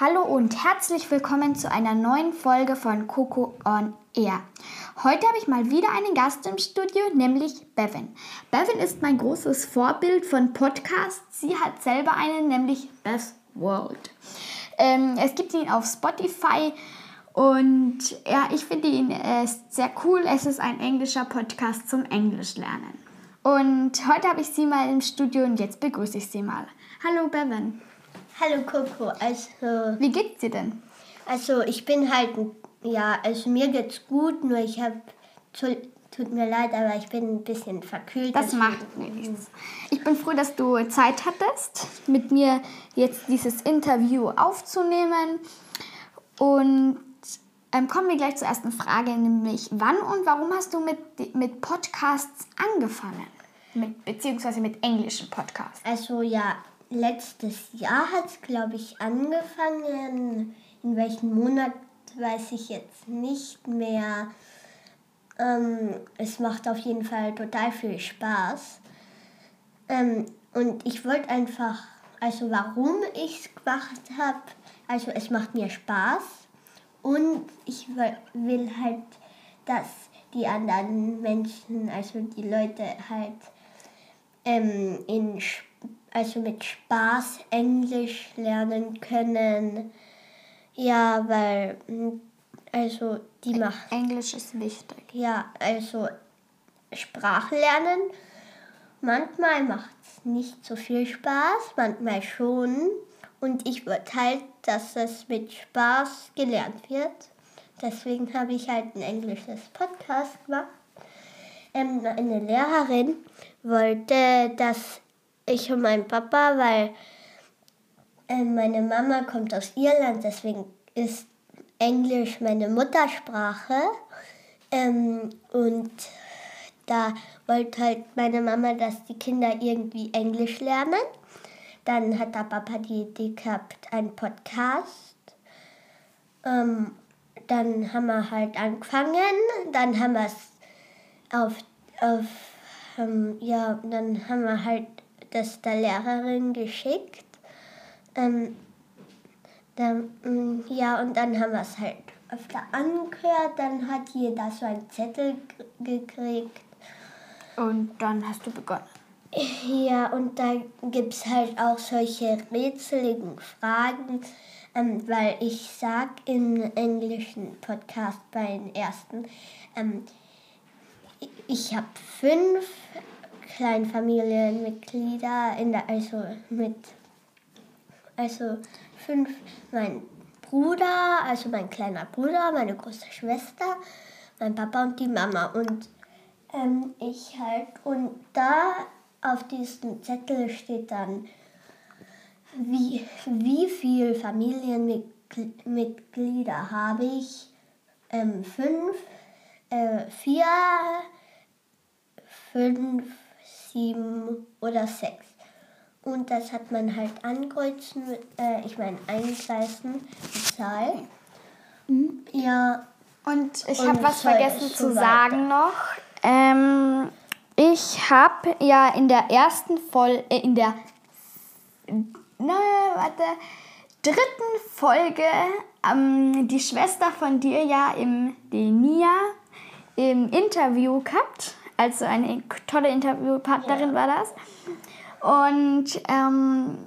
Hallo und herzlich willkommen zu einer neuen Folge von Coco on Air. Heute habe ich mal wieder einen Gast im Studio, nämlich Bevan. Bevan ist mein großes Vorbild von Podcasts. Sie hat selber einen, nämlich Beth World. Ähm, es gibt ihn auf Spotify und ja, ich finde ihn äh, sehr cool. Es ist ein englischer Podcast zum Englisch lernen. Und heute habe ich sie mal im Studio und jetzt begrüße ich sie mal. Hallo Bevan. Hallo Coco, also. Wie geht's dir denn? Also ich bin halt, ja, also mir geht's gut, nur ich habe, tut mir leid, aber ich bin ein bisschen verkühlt. Das macht nichts. Ich bin froh, dass du Zeit hattest, mit mir jetzt dieses Interview aufzunehmen. Und ähm, kommen wir gleich zur ersten Frage, nämlich wann und warum hast du mit, mit Podcasts angefangen? Mit, beziehungsweise mit englischen Podcasts. Also ja, letztes Jahr hat es, glaube ich, angefangen. In welchem Monat weiß ich jetzt nicht mehr. Ähm, es macht auf jeden Fall total viel Spaß. Ähm, und ich wollte einfach, also warum ich es gemacht habe, also es macht mir Spaß und ich will halt, dass die anderen Menschen, also die Leute halt ähm, in Spaß also mit Spaß Englisch lernen können. Ja, weil hm, also die macht. Englisch ist wichtig. Ja, also Sprache lernen. Manchmal macht es nicht so viel Spaß, manchmal schon. Und ich würde halt, dass es mit Spaß gelernt wird. Deswegen habe ich halt ein englisches Podcast gemacht. Ähm, eine Lehrerin wollte, dass ich und mein Papa, weil äh, meine Mama kommt aus Irland, deswegen ist Englisch meine Muttersprache. Ähm, und da wollte halt meine Mama, dass die Kinder irgendwie Englisch lernen. Dann hat der Papa die Idee gehabt, einen Podcast. Ähm, dann haben wir halt angefangen, dann haben wir es auf, auf ähm, ja, dann haben wir halt das der Lehrerin geschickt. Ähm, dann, mm, ja, und dann haben wir es halt öfter angehört. Dann hat jeder so einen Zettel gekriegt. Und dann hast du begonnen. Ja, und da gibt es halt auch solche rätseligen Fragen, ähm, weil ich sag im englischen Podcast bei den ersten, ähm, ich habe fünf Kleinfamilienmitglieder in der, also mit, also fünf, mein Bruder, also mein kleiner Bruder, meine große Schwester, mein Papa und die Mama und ähm, ich halt. Und da auf diesem Zettel steht dann, wie, wie viele Familienmitglieder habe ich? Ähm, fünf, äh, vier, fünf, sieben oder sechs. Und das hat man halt ankreuzen, äh, ich meine eingleisen, die Zahl. Mhm. Ja. Und ich habe was vergessen zu so sagen noch. Ähm, ich habe ja in der ersten Folge, äh, in der, na, warte, dritten Folge ähm, die Schwester von dir ja im, die Nia, im Interview gehabt. Also eine tolle Interviewpartnerin ja. war das. Und ähm,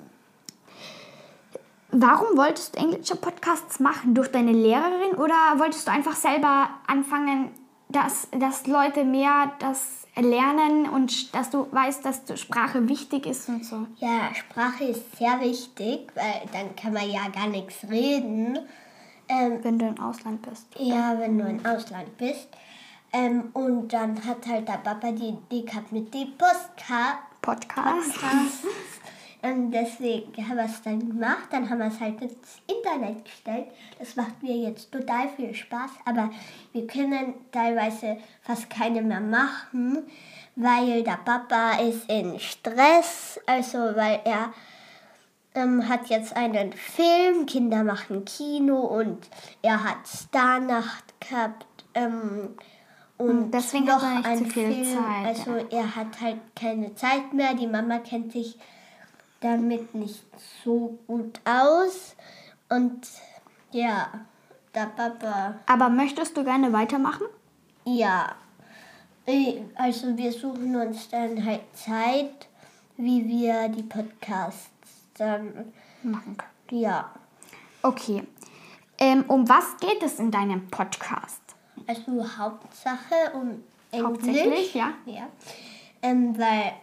warum wolltest du englische Podcasts machen? Durch deine Lehrerin oder wolltest du einfach selber anfangen, dass, dass Leute mehr das lernen und dass du weißt, dass Sprache wichtig ist und so? Ja, Sprache ist sehr wichtig, weil dann kann man ja gar nichts reden. Ähm, wenn du im Ausland bist. Ja, wenn du im Ausland bist. Ähm, und dann hat halt der Papa die Idee gehabt mit dem Postka Podcast. Podcast Und deswegen haben wir es dann gemacht. Dann haben wir es halt ins Internet gestellt. Das macht mir jetzt total viel Spaß. Aber wir können teilweise fast keine mehr machen, weil der Papa ist in Stress. Also weil er ähm, hat jetzt einen Film, Kinder machen Kino und er hat Starnacht gehabt. Ähm, und deswegen noch hat er nicht so viel Film. Zeit, Also er hat halt keine Zeit mehr. Die Mama kennt sich damit nicht so gut aus. Und ja, der Papa, Aber möchtest du gerne weitermachen? ja. Äh, Also wir suchen uns dann halt Zeit, wie wir die Podcasts dann, Machen können. ja. Okay. Ähm, um was geht es in deinem Podcast? Also Hauptsache um Englisch. Hauptsächlich, ja. Ja. Ähm, weil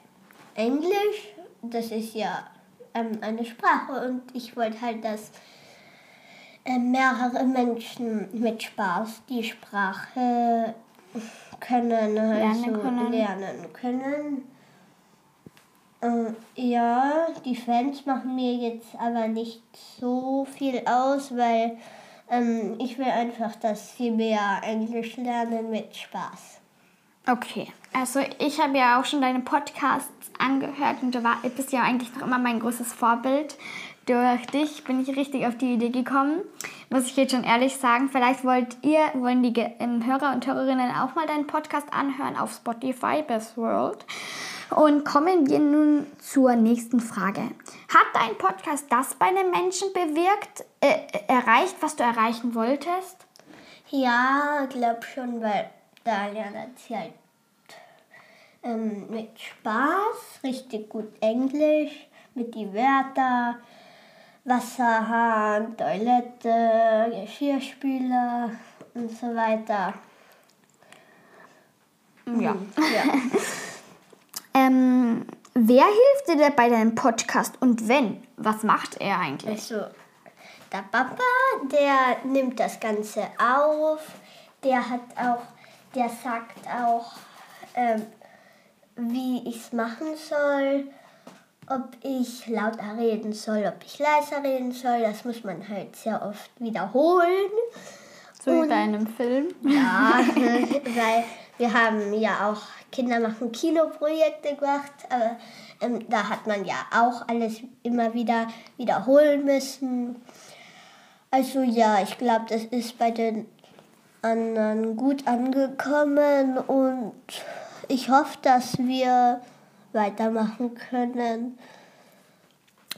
Englisch, das ist ja ähm, eine Sprache und ich wollte halt, dass ähm, mehrere Menschen mit Spaß die Sprache können, also Lernen können. lernen können. Ähm, ja, die Fans machen mir jetzt aber nicht so viel aus, weil ähm, ich will einfach, dass sie mehr Englisch lernen mit Spaß. Okay. Also ich habe ja auch schon deine Podcasts angehört und du war, bist ja eigentlich noch immer mein großes Vorbild. Durch dich bin ich richtig auf die Idee gekommen. Muss ich jetzt schon ehrlich sagen. Vielleicht wollt ihr, wollen die ähm, Hörer und Hörerinnen auch mal deinen Podcast anhören auf Spotify, Best World. Und kommen wir nun zur nächsten Frage. Hat dein Podcast das bei den Menschen bewirkt, äh, erreicht, was du erreichen wolltest? Ja, glaub schon, weil da lernt sie halt ähm, mit Spaß richtig gut Englisch, mit die Wörter, Wasserhahn, Toilette, Geschirrspüler und so weiter. Ja. Ja. Ähm, wer hilft dir bei deinem Podcast und wenn, was macht er eigentlich? Also, der Papa, der nimmt das Ganze auf. Der hat auch, der sagt auch, ähm, wie ich es machen soll, ob ich lauter reden soll, ob ich leiser reden soll. Das muss man halt sehr oft wiederholen. So wie Und- bei einem Film. Ja, weil wir haben ja auch Kinder machen Kinoprojekte gemacht, aber ähm, da hat man ja auch alles immer wieder wiederholen müssen. Also ja, ich glaube, das ist bei den anderen gut angekommen und ich hoffe, dass wir weitermachen können.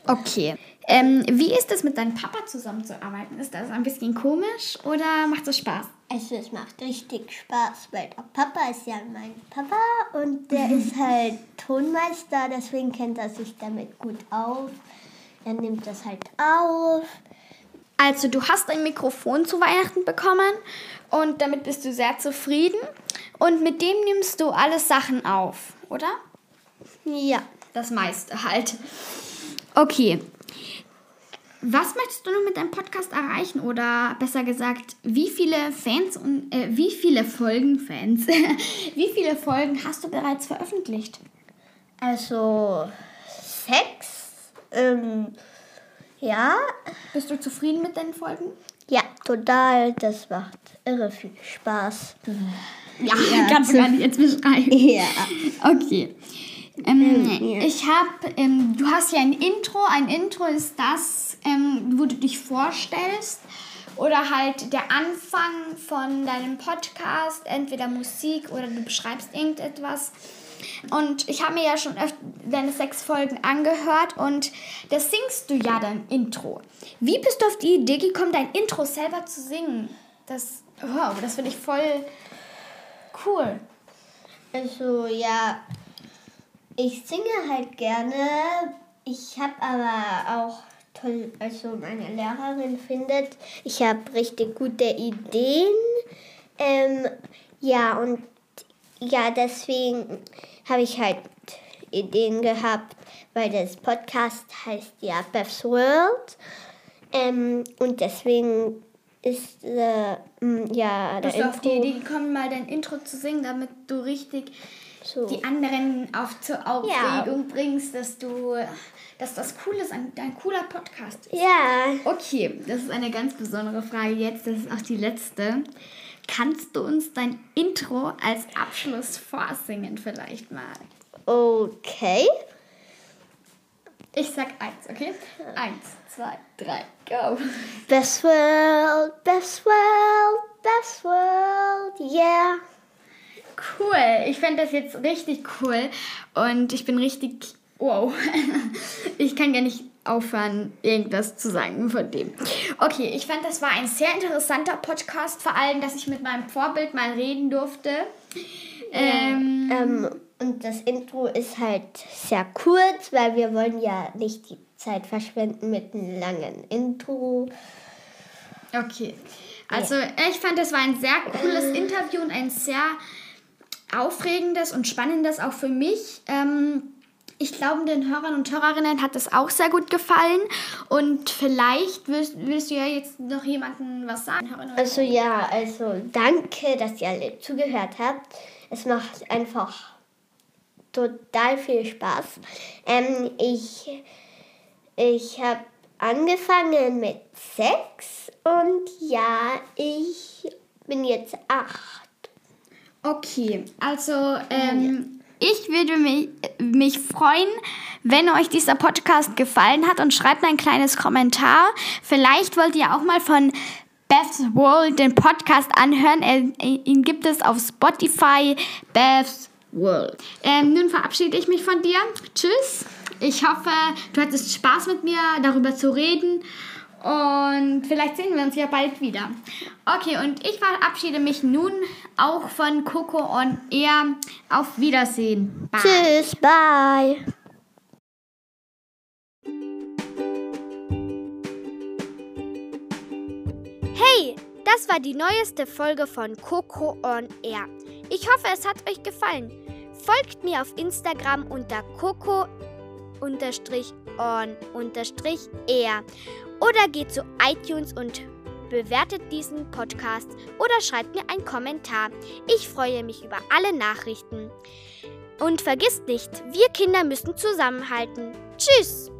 Okay. Ähm, wie ist es mit deinem Papa zusammenzuarbeiten? Ist das ein bisschen komisch oder macht es Spaß? Also es macht richtig Spaß, weil der Papa ist ja mein Papa und der ist halt Tonmeister, deswegen kennt er sich damit gut auf. Er nimmt das halt auf. Also du hast ein Mikrofon zu Weihnachten bekommen und damit bist du sehr zufrieden und mit dem nimmst du alle Sachen auf, oder? Ja. Das meiste halt. Okay. Was möchtest du noch mit deinem Podcast erreichen? Oder besser gesagt, wie viele Fans und äh, wie viele Folgen Fans? wie viele Folgen hast du bereits veröffentlicht? Also Sex. Ähm, ja. Bist du zufrieden mit deinen Folgen? Ja, total. Das macht irre viel Spaß. Ja, kannst du gar nicht jetzt beschreiben. Ja. Okay. Ähm, ja. Ich habe, ähm, du hast ja ein Intro. Ein Intro ist das, ähm, wo du dich vorstellst oder halt der Anfang von deinem Podcast, entweder Musik oder du beschreibst irgendetwas. Und ich habe mir ja schon öfter deine sechs Folgen angehört und da singst du ja dein Intro. Wie bist du auf die Idee gekommen, dein Intro selber zu singen? Das, wow, das finde ich voll cool. Also ja, ich singe halt gerne. Ich habe aber auch toll, also meine Lehrerin findet, ich habe richtig gute Ideen. Ähm, ja, und ja, deswegen habe ich halt Ideen gehabt, weil das Podcast heißt ja Beth's World. Ähm, und deswegen ist äh, ja der Bist du auf die Idee gekommen, mal dein Intro zu singen, damit du richtig So. die anderen auf zur Aufregung bringst, dass du, dass das cool ist, ein, ein cooler Podcast ist. Ja. Okay, das ist eine ganz besondere Frage jetzt. Das ist auch die letzte. Kannst du uns dein Intro als Abschluss vorsingen vielleicht mal? Okay. Ich sag eins, okay? Eins, zwei, drei, go. Best world, best world, best world, yeah. Cool. Ich fände das jetzt richtig cool und ich bin richtig wow. Ich kann gar nicht aufhören, irgendwas zu sagen von dem. Okay, ich fand, das war ein sehr interessanter Podcast, vor allem, dass ich mit meinem Vorbild mal reden durfte. Ähm, Ähm, und das Intro ist halt sehr kurz, weil wir wollen ja nicht die Zeit verschwenden mit einem langen Intro. Okay. Also ich fand, das war ein sehr cooles Interview und ein sehr aufregendes und spannendes auch für mich. Ähm, ich glaube, den Hörern und Hörerinnen hat das auch sehr gut gefallen. Und vielleicht willst, willst du ja jetzt noch jemandem was sagen. Also ja, also danke, dass ihr alle zugehört habt. Es macht einfach total viel Spaß. Ähm, ich ich habe angefangen mit sechs und ja, ich bin jetzt acht. Okay, also ähm, ich würde mich, mich freuen, wenn euch dieser Podcast gefallen hat und schreibt ein kleines Kommentar. Vielleicht wollt ihr auch mal von Beth's World den Podcast anhören. Ihn gibt es auf Spotify. Beth's World. Ähm, nun verabschiede ich mich von dir. Tschüss. Ich hoffe, du hattest Spaß mit mir, darüber zu reden. Und vielleicht sehen wir uns ja bald wieder. Okay, und ich verabschiede mich nun auch von Coco on Air. Auf Wiedersehen. Bye. Tschüss, bye. Hey, das war die neueste Folge von Coco on Air. Ich hoffe, es hat euch gefallen. Folgt mir auf Instagram unter coco on air oder geht zu iTunes und bewertet diesen Podcast oder schreibt mir einen Kommentar. Ich freue mich über alle Nachrichten. Und vergisst nicht, wir Kinder müssen zusammenhalten. Tschüss!